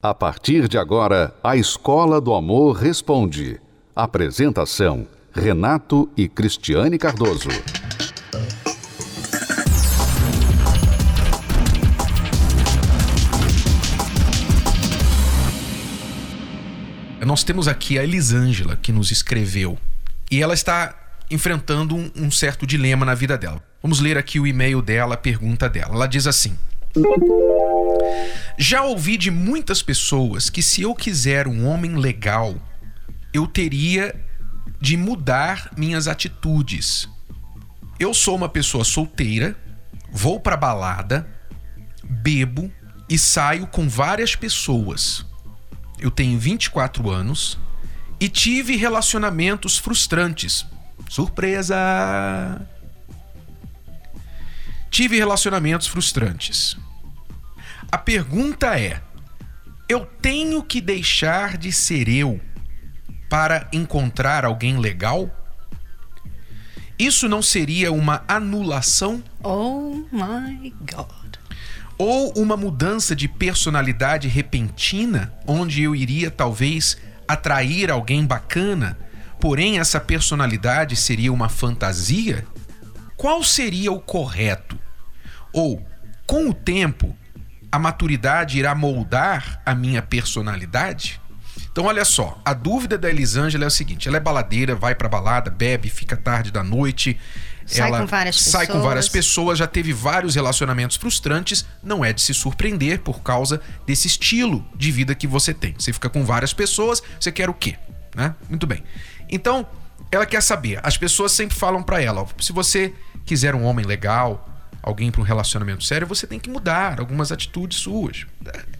A partir de agora, a Escola do Amor Responde. Apresentação: Renato e Cristiane Cardoso. Nós temos aqui a Elisângela que nos escreveu e ela está enfrentando um, certo dilema na vida dela. Vamos ler aqui o e-mail dela, a pergunta dela. Ela diz assim. Já ouvi de muitas pessoas que se eu quiser um homem legal, eu teria de mudar minhas atitudes. Eu sou uma pessoa solteira, vou pra balada, bebo e saio com várias pessoas. Eu tenho 24 anos e tive relacionamentos frustrantes. Surpresa! Tive relacionamentos frustrantes. A pergunta é: eu tenho que deixar de ser eu para encontrar alguém legal? Isso não seria uma anulação? Oh my God. Ou uma mudança de personalidade repentina, onde eu iria talvez atrair alguém bacana, porém essa personalidade seria uma fantasia? Qual seria o correto? Ou, com o tempo, a maturidade irá moldar a minha personalidade? Então, olha só, a dúvida da Elisângela é o seguinte: ela é baladeira, vai pra balada, bebe, fica tarde da noite. Sai ela com várias sai com pessoas. várias pessoas, já teve vários relacionamentos frustrantes. Não é de se surpreender por causa desse estilo de vida que você tem. Você fica com várias pessoas, você quer o quê? Né? Muito bem. Então, ela quer saber. As pessoas sempre falam pra ela: ó, se você quiser um homem legal, alguém para um relacionamento sério, você tem que mudar algumas atitudes suas.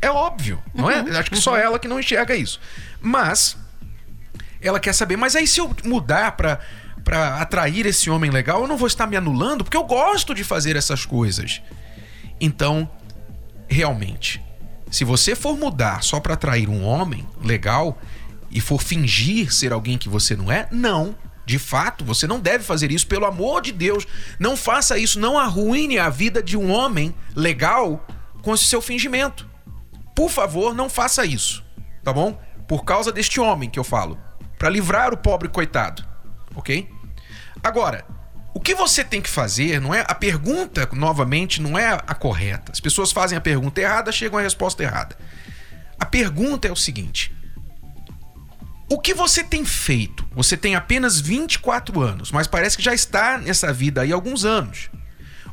É, óbvio, não é? Acho que só ela que não enxerga isso. Mas ela quer saber, mas aí se eu mudar para para atrair esse homem legal, eu não vou estar me anulando, porque eu gosto de fazer essas coisas. Então, realmente, se você for mudar só para atrair um homem legal e for fingir ser alguém que você não é, não. De fato, você não deve fazer isso, pelo amor de Deus. Não faça isso, não arruine a vida de um homem legal com esse seu fingimento. Por favor, não faça isso, tá bom? Por causa deste homem que eu falo, para livrar o pobre coitado, ok? Agora, o que você tem que fazer, não é? A pergunta, novamente, não é a correta. As pessoas fazem a pergunta errada, chegam à resposta errada. A pergunta é o seguinte: o que você tem feito? Você tem apenas 24 anos, mas parece que já está nessa vida aí há alguns anos.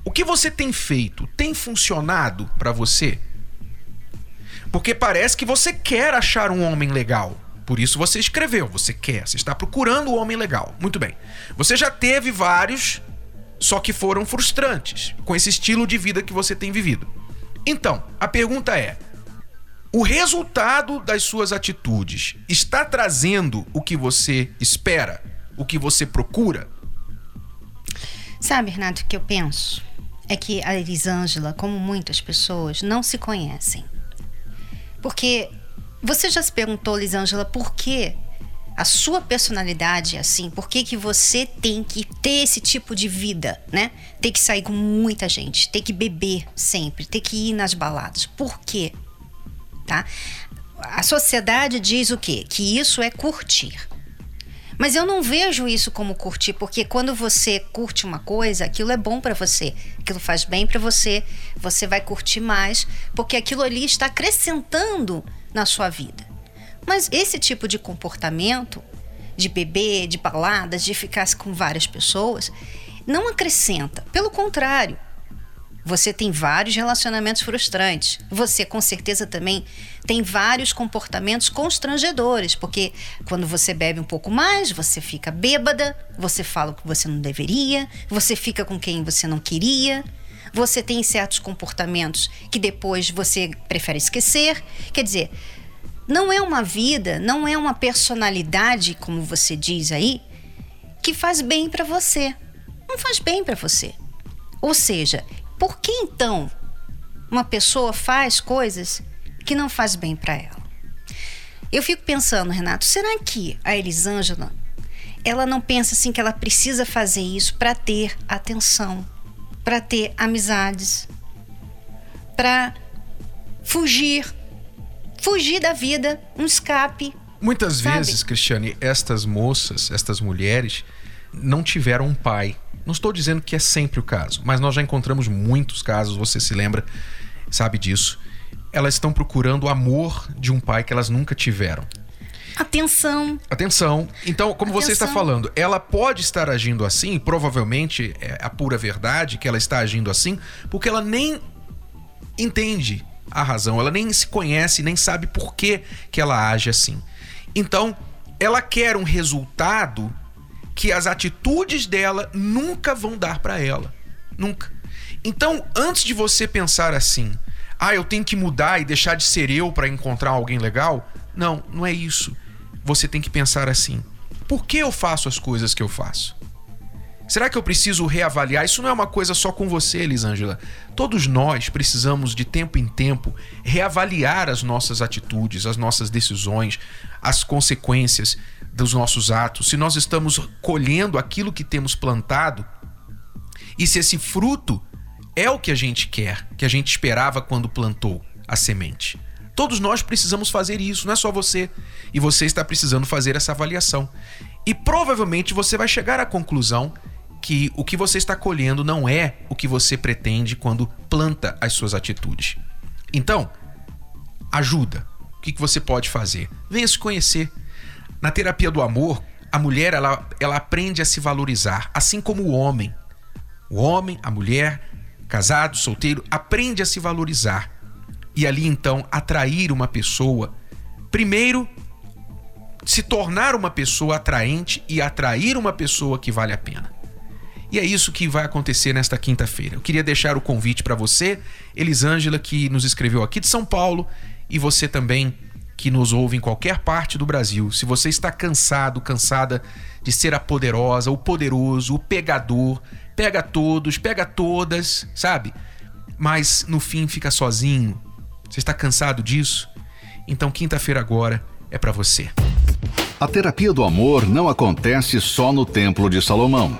O que você tem feito tem funcionado para você? Porque parece que você quer achar um homem legal. Por isso você escreveu, você quer, você está procurando o homem legal. Muito bem. Você já teve vários, só que foram frustrantes com esse estilo de vida que você tem vivido. Então, a pergunta é: o resultado das suas atitudes está trazendo o que você espera, o que você procura? Sabe, Renato, o que eu penso? É que a Elisângela, como muitas pessoas, não se conhecem. Porque você já se perguntou, Elisângela, por que a sua personalidade é assim? Por que, que você tem que ter esse tipo de vida, né? Ter que sair com muita gente, ter que beber sempre, ter que ir nas baladas. Por quê? Tá? A sociedade diz o quê? Que isso é curtir. Mas eu não vejo isso como curtir, porque quando você curte uma coisa, aquilo é bom para você, aquilo faz bem para você, você vai curtir mais, porque aquilo ali está acrescentando na sua vida. Mas esse tipo de comportamento, de beber, de baladas, de ficar com várias pessoas, não acrescenta. Pelo contrário, você tem vários relacionamentos frustrantes. Você, com certeza, também tem vários comportamentos constrangedores, porque quando você bebe um pouco mais, você fica bêbada, você fala o que você não deveria, você fica com quem você não queria, você tem certos comportamentos que depois você prefere esquecer. Quer dizer, não é uma vida, não é uma personalidade, como você diz aí, que faz bem para você. Não faz bem para você. Ou seja, por que então uma pessoa faz coisas que não faz bem para ela? Eu fico pensando, Renato, será que a Elisângela ela não pensa assim que ela precisa fazer isso para ter atenção, para ter amizades, para fugir fugir da vida, um escape. Muitas Sabe? vezes, Cristiane, estas moças, estas mulheres, não tiveram um pai. Não estou dizendo que é sempre o caso, mas nós já encontramos muitos casos, você se lembra, sabe disso. Elas estão procurando o amor de um pai que elas nunca tiveram. Atenção. Atenção. Então, como você está Atenção. falando, ela pode estar agindo assim, provavelmente é a pura verdade que ela está agindo assim, porque ela nem entende a razão, ela nem se conhece, nem sabe por que, que ela age assim. Então, ela quer um resultado que as atitudes dela nunca vão dar para ela. Nunca. Então, antes de você pensar assim, ah, eu tenho que mudar e deixar de ser eu para encontrar alguém legal, não, não é isso. Você tem que pensar assim: por que eu faço as coisas que eu faço? Será que eu preciso reavaliar? Isso não é uma coisa só com você, Elisângela. Todos nós precisamos, de tempo em tempo, reavaliar as nossas atitudes, as nossas decisões, as consequências dos nossos atos. Se nós estamos colhendo aquilo que temos plantado e se esse fruto é o que a gente quer, que a gente esperava quando plantou a semente. Todos nós precisamos fazer isso, não é só você. E você está precisando fazer essa avaliação. E provavelmente você vai chegar à conclusão que o que você está colhendo não é o que você pretende quando planta as suas atitudes. Então, ajuda. O que você pode fazer? Venha se conhecer. Na terapia do amor, a mulher ela, ela aprende a se valorizar, assim como o homem. O homem, a mulher, casado, solteiro, aprende a se valorizar. E ali então atrair uma pessoa. Primeiro, se tornar uma pessoa atraente e atrair uma pessoa que vale a pena. E é isso que vai acontecer nesta quinta-feira. Eu queria deixar o convite para você, Elisângela, que nos escreveu aqui de São Paulo, e você também que nos ouve em qualquer parte do Brasil. Se você está cansado, cansada de ser a poderosa, o poderoso, o pegador, pega todos, pega todas, sabe? Mas no fim fica sozinho. Você está cansado disso? Então quinta-feira agora é para você. A terapia do amor não acontece só no Templo de Salomão.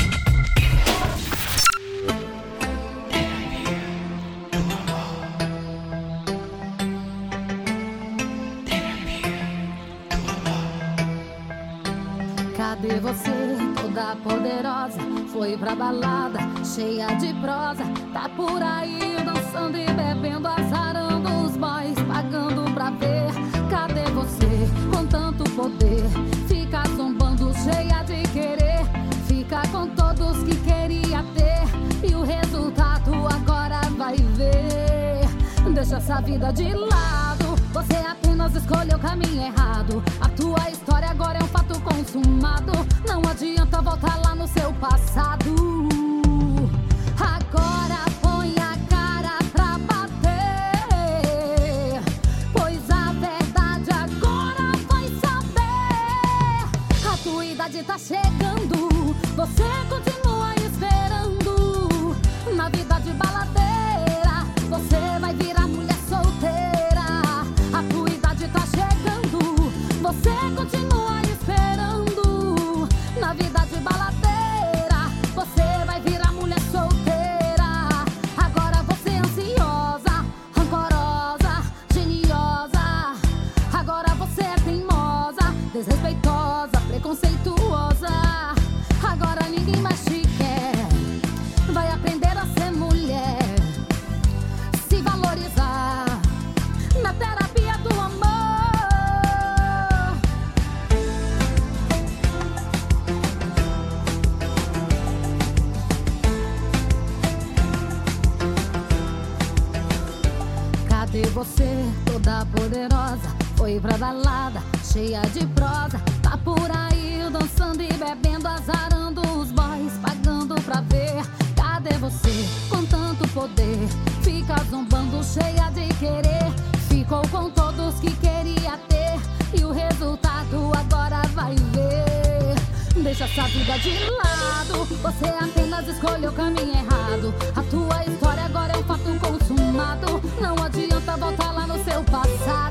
Foi pra balada, cheia de prosa. Tá por aí dançando e bebendo, azarando os boys, pagando pra ver. Cadê você, com tanto poder? Fica zombando, cheia de querer. Fica com todos que queria ter. E o resultado agora vai ver. Deixa essa vida de lado. Você apenas escolheu o caminho errado. A tua história agora é um fato consumado. Não adianta voltar lá no seu passado. Você, com tanto poder? Fica zombando, cheia de querer. Ficou com todos que queria ter. E o resultado agora vai ver. Deixa essa vida de lado. Você apenas escolheu o caminho errado. A tua história agora é um fato consumado. Não adianta voltar lá no seu passado.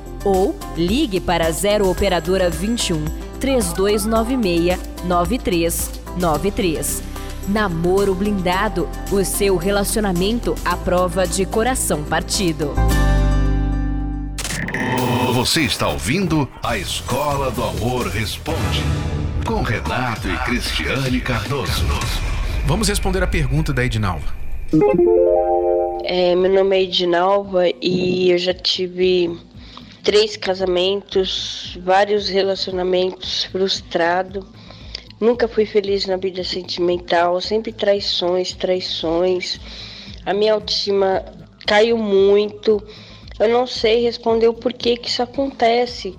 ou ligue para 0 operadora 21 3296 9393. Namoro blindado, o seu relacionamento à prova de coração partido. Você está ouvindo a Escola do Amor Responde com Renato e Cristiane Cardoso. Vamos responder a pergunta da Edinalva. É, meu nome é Edinalva e eu já tive três casamentos, vários relacionamentos frustrados. Nunca fui feliz na vida sentimental, sempre traições, traições. A minha autoestima caiu muito. Eu não sei responder o porquê que isso acontece.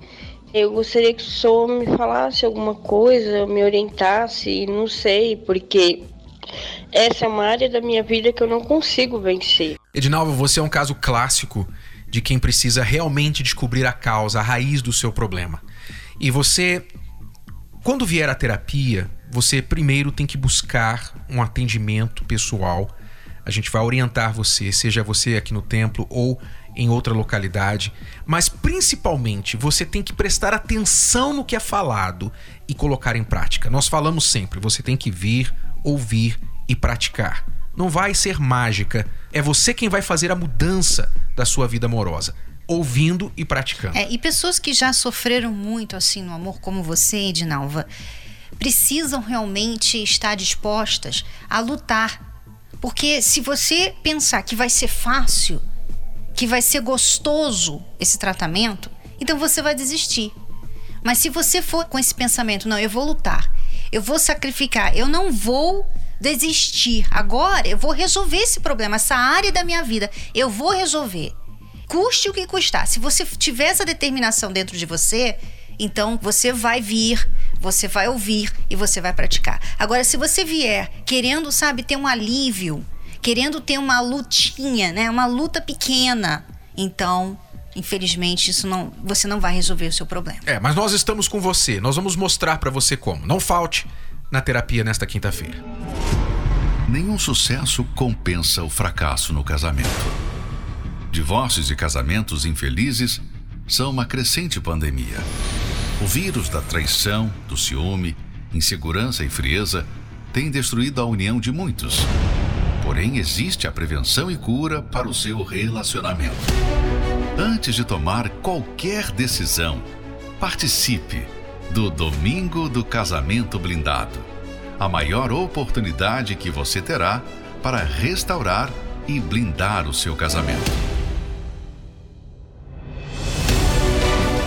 Eu gostaria que o senhor me falasse alguma coisa, me orientasse, não sei, porque essa é uma área da minha vida que eu não consigo vencer. Edinalva, você é um caso clássico de quem precisa realmente descobrir a causa, a raiz do seu problema. E você, quando vier à terapia, você primeiro tem que buscar um atendimento pessoal. A gente vai orientar você, seja você aqui no templo ou em outra localidade, mas principalmente você tem que prestar atenção no que é falado e colocar em prática. Nós falamos sempre, você tem que vir, ouvir e praticar. Não vai ser mágica, é você quem vai fazer a mudança da sua vida amorosa, ouvindo e praticando. É, e pessoas que já sofreram muito assim no amor, como você, Edinalva, precisam realmente estar dispostas a lutar. Porque se você pensar que vai ser fácil, que vai ser gostoso esse tratamento, então você vai desistir. Mas se você for com esse pensamento, não, eu vou lutar, eu vou sacrificar, eu não vou desistir. Agora eu vou resolver esse problema, essa área da minha vida, eu vou resolver. Custe o que custar. Se você tiver essa determinação dentro de você, então você vai vir, você vai ouvir e você vai praticar. Agora, se você vier querendo, sabe, ter um alívio, querendo ter uma lutinha, né, uma luta pequena, então Infelizmente, isso não, você não vai resolver o seu problema. É, mas nós estamos com você. Nós vamos mostrar para você como. Não falte na terapia nesta quinta-feira. Nenhum sucesso compensa o fracasso no casamento. Divórcios e casamentos infelizes são uma crescente pandemia. O vírus da traição, do ciúme, insegurança e frieza tem destruído a união de muitos. Porém, existe a prevenção e cura para o seu relacionamento. Antes de tomar qualquer decisão, participe do Domingo do Casamento Blindado a maior oportunidade que você terá para restaurar e blindar o seu casamento.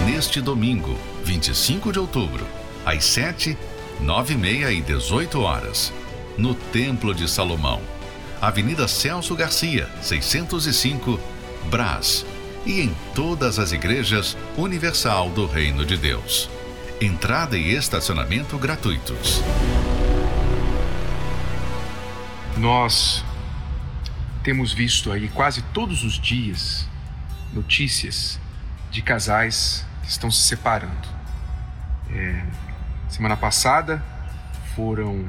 Neste domingo, 25 de outubro, às 7, 9 e meia e 18 horas, no Templo de Salomão, Avenida Celso Garcia, 605, Brás. E em todas as igrejas Universal do Reino de Deus. Entrada e estacionamento gratuitos. Nós temos visto aí quase todos os dias notícias de casais que estão se separando. É, semana passada foram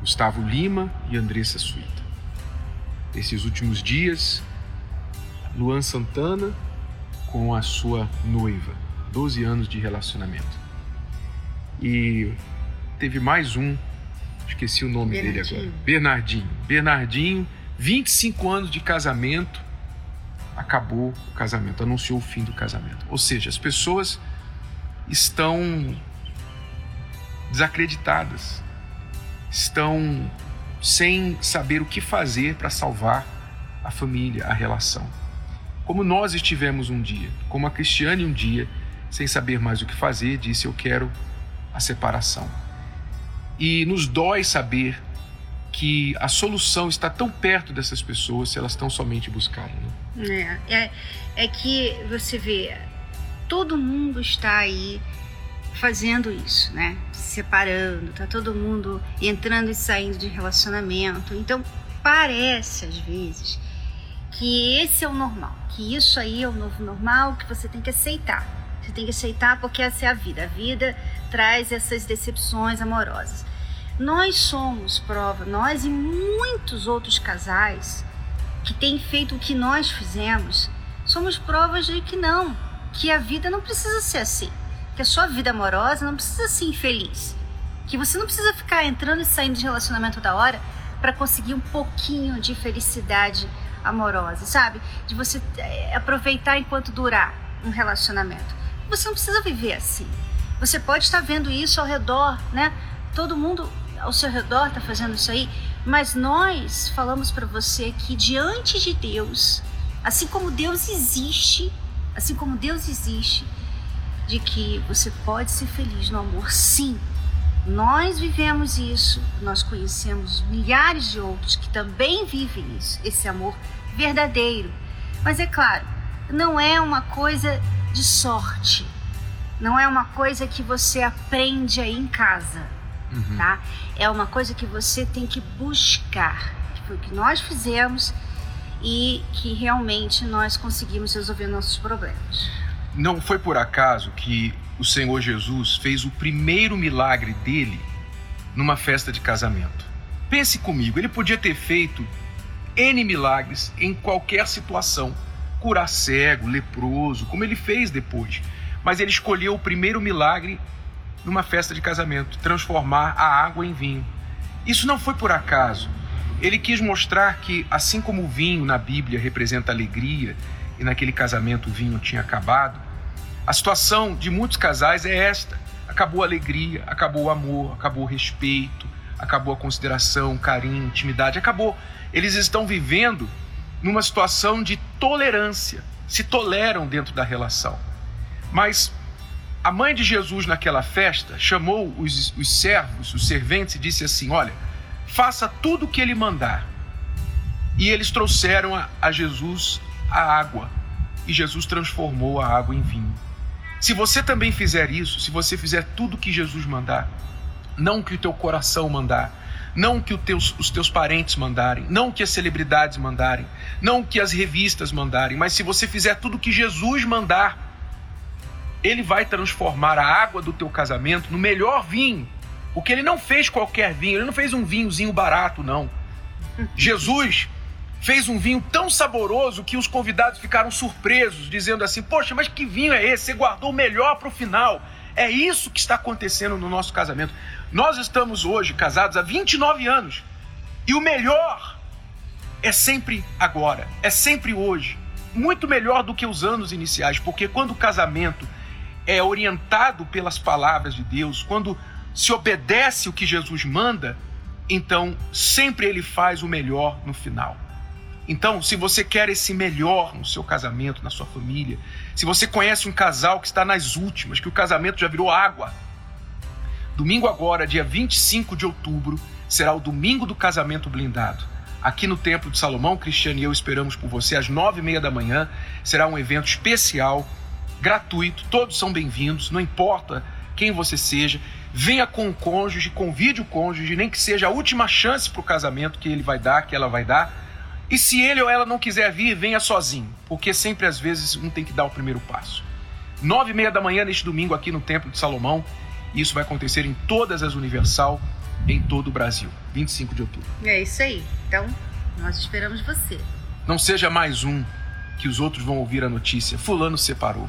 Gustavo Lima e Andressa Suíta. Esses últimos dias, Luan Santana com a sua noiva, 12 anos de relacionamento. E teve mais um, esqueci o nome dele agora, Bernardinho. Bernardinho 25 anos de casamento, acabou o casamento, anunciou o fim do casamento. Ou seja, as pessoas estão desacreditadas, estão sem saber o que fazer para salvar a família, a relação. Como nós estivemos um dia, como a Cristiane um dia, sem saber mais o que fazer, disse: Eu quero a separação. E nos dói saber que a solução está tão perto dessas pessoas se elas estão somente buscarem. Né? É, é, é que você vê, todo mundo está aí fazendo isso, né? Se separando, tá todo mundo entrando e saindo de relacionamento. Então parece às vezes que esse é o normal, que isso aí é o novo normal, que você tem que aceitar. Você tem que aceitar porque essa é a vida. A vida traz essas decepções amorosas. Nós somos prova, nós e muitos outros casais que têm feito o que nós fizemos, somos provas de que não, que a vida não precisa ser assim, que a sua vida amorosa não precisa ser infeliz, que você não precisa ficar entrando e saindo de relacionamento da hora para conseguir um pouquinho de felicidade amorosa, sabe? De você eh, aproveitar enquanto durar um relacionamento. Você não precisa viver assim. Você pode estar vendo isso ao redor, né? Todo mundo ao seu redor está fazendo isso aí, mas nós falamos para você que diante de Deus, assim como Deus existe, assim como Deus existe, de que você pode ser feliz no amor, sim. Nós vivemos isso, nós conhecemos milhares de outros que também vivem isso, esse amor verdadeiro. Mas é claro, não é uma coisa de sorte, não é uma coisa que você aprende aí em casa uhum. tá? É uma coisa que você tem que buscar, que foi o que nós fizemos e que realmente nós conseguimos resolver nossos problemas. Não foi por acaso que o Senhor Jesus fez o primeiro milagre dele numa festa de casamento. Pense comigo, ele podia ter feito N milagres em qualquer situação, curar cego, leproso, como ele fez depois. Mas ele escolheu o primeiro milagre numa festa de casamento, transformar a água em vinho. Isso não foi por acaso. Ele quis mostrar que, assim como o vinho na Bíblia representa alegria e naquele casamento o vinho tinha acabado, a situação de muitos casais é esta: acabou a alegria, acabou o amor, acabou o respeito, acabou a consideração, carinho, intimidade, acabou. Eles estão vivendo numa situação de tolerância, se toleram dentro da relação. Mas a mãe de Jesus, naquela festa, chamou os, os servos, os serventes, e disse assim: Olha, faça tudo o que ele mandar. E eles trouxeram a, a Jesus a água, e Jesus transformou a água em vinho. Se você também fizer isso, se você fizer tudo o que Jesus mandar, não o que o teu coração mandar, não o que teus, os teus parentes mandarem, não o que as celebridades mandarem, não o que as revistas mandarem, mas se você fizer tudo o que Jesus mandar, ele vai transformar a água do teu casamento no melhor vinho. Porque ele não fez qualquer vinho, ele não fez um vinhozinho barato, não. Jesus fez um vinho tão saboroso que os convidados ficaram surpresos, dizendo assim: Poxa, mas que vinho é esse? Você guardou o melhor para o final. É isso que está acontecendo no nosso casamento. Nós estamos hoje casados há 29 anos e o melhor é sempre agora, é sempre hoje. Muito melhor do que os anos iniciais, porque quando o casamento é orientado pelas palavras de Deus, quando se obedece o que Jesus manda, então sempre ele faz o melhor no final. Então, se você quer esse melhor no seu casamento, na sua família, se você conhece um casal que está nas últimas, que o casamento já virou água, domingo agora, dia 25 de outubro, será o domingo do casamento blindado. aqui no Templo de Salomão. Cristiano e eu esperamos por você às nove e meia da manhã. Será um evento especial, gratuito. Todos são bem-vindos, não importa quem você seja. Venha com o cônjuge, convide o cônjuge, nem que seja a última chance para o casamento que ele vai dar, que ela vai dar. E se ele ou ela não quiser vir, venha sozinho, porque sempre às vezes um tem que dar o primeiro passo. Nove e meia da manhã neste domingo aqui no Templo de Salomão. Isso vai acontecer em todas as Universal, em todo o Brasil. 25 de outubro. É isso aí. Então, nós esperamos você. Não seja mais um que os outros vão ouvir a notícia. Fulano separou.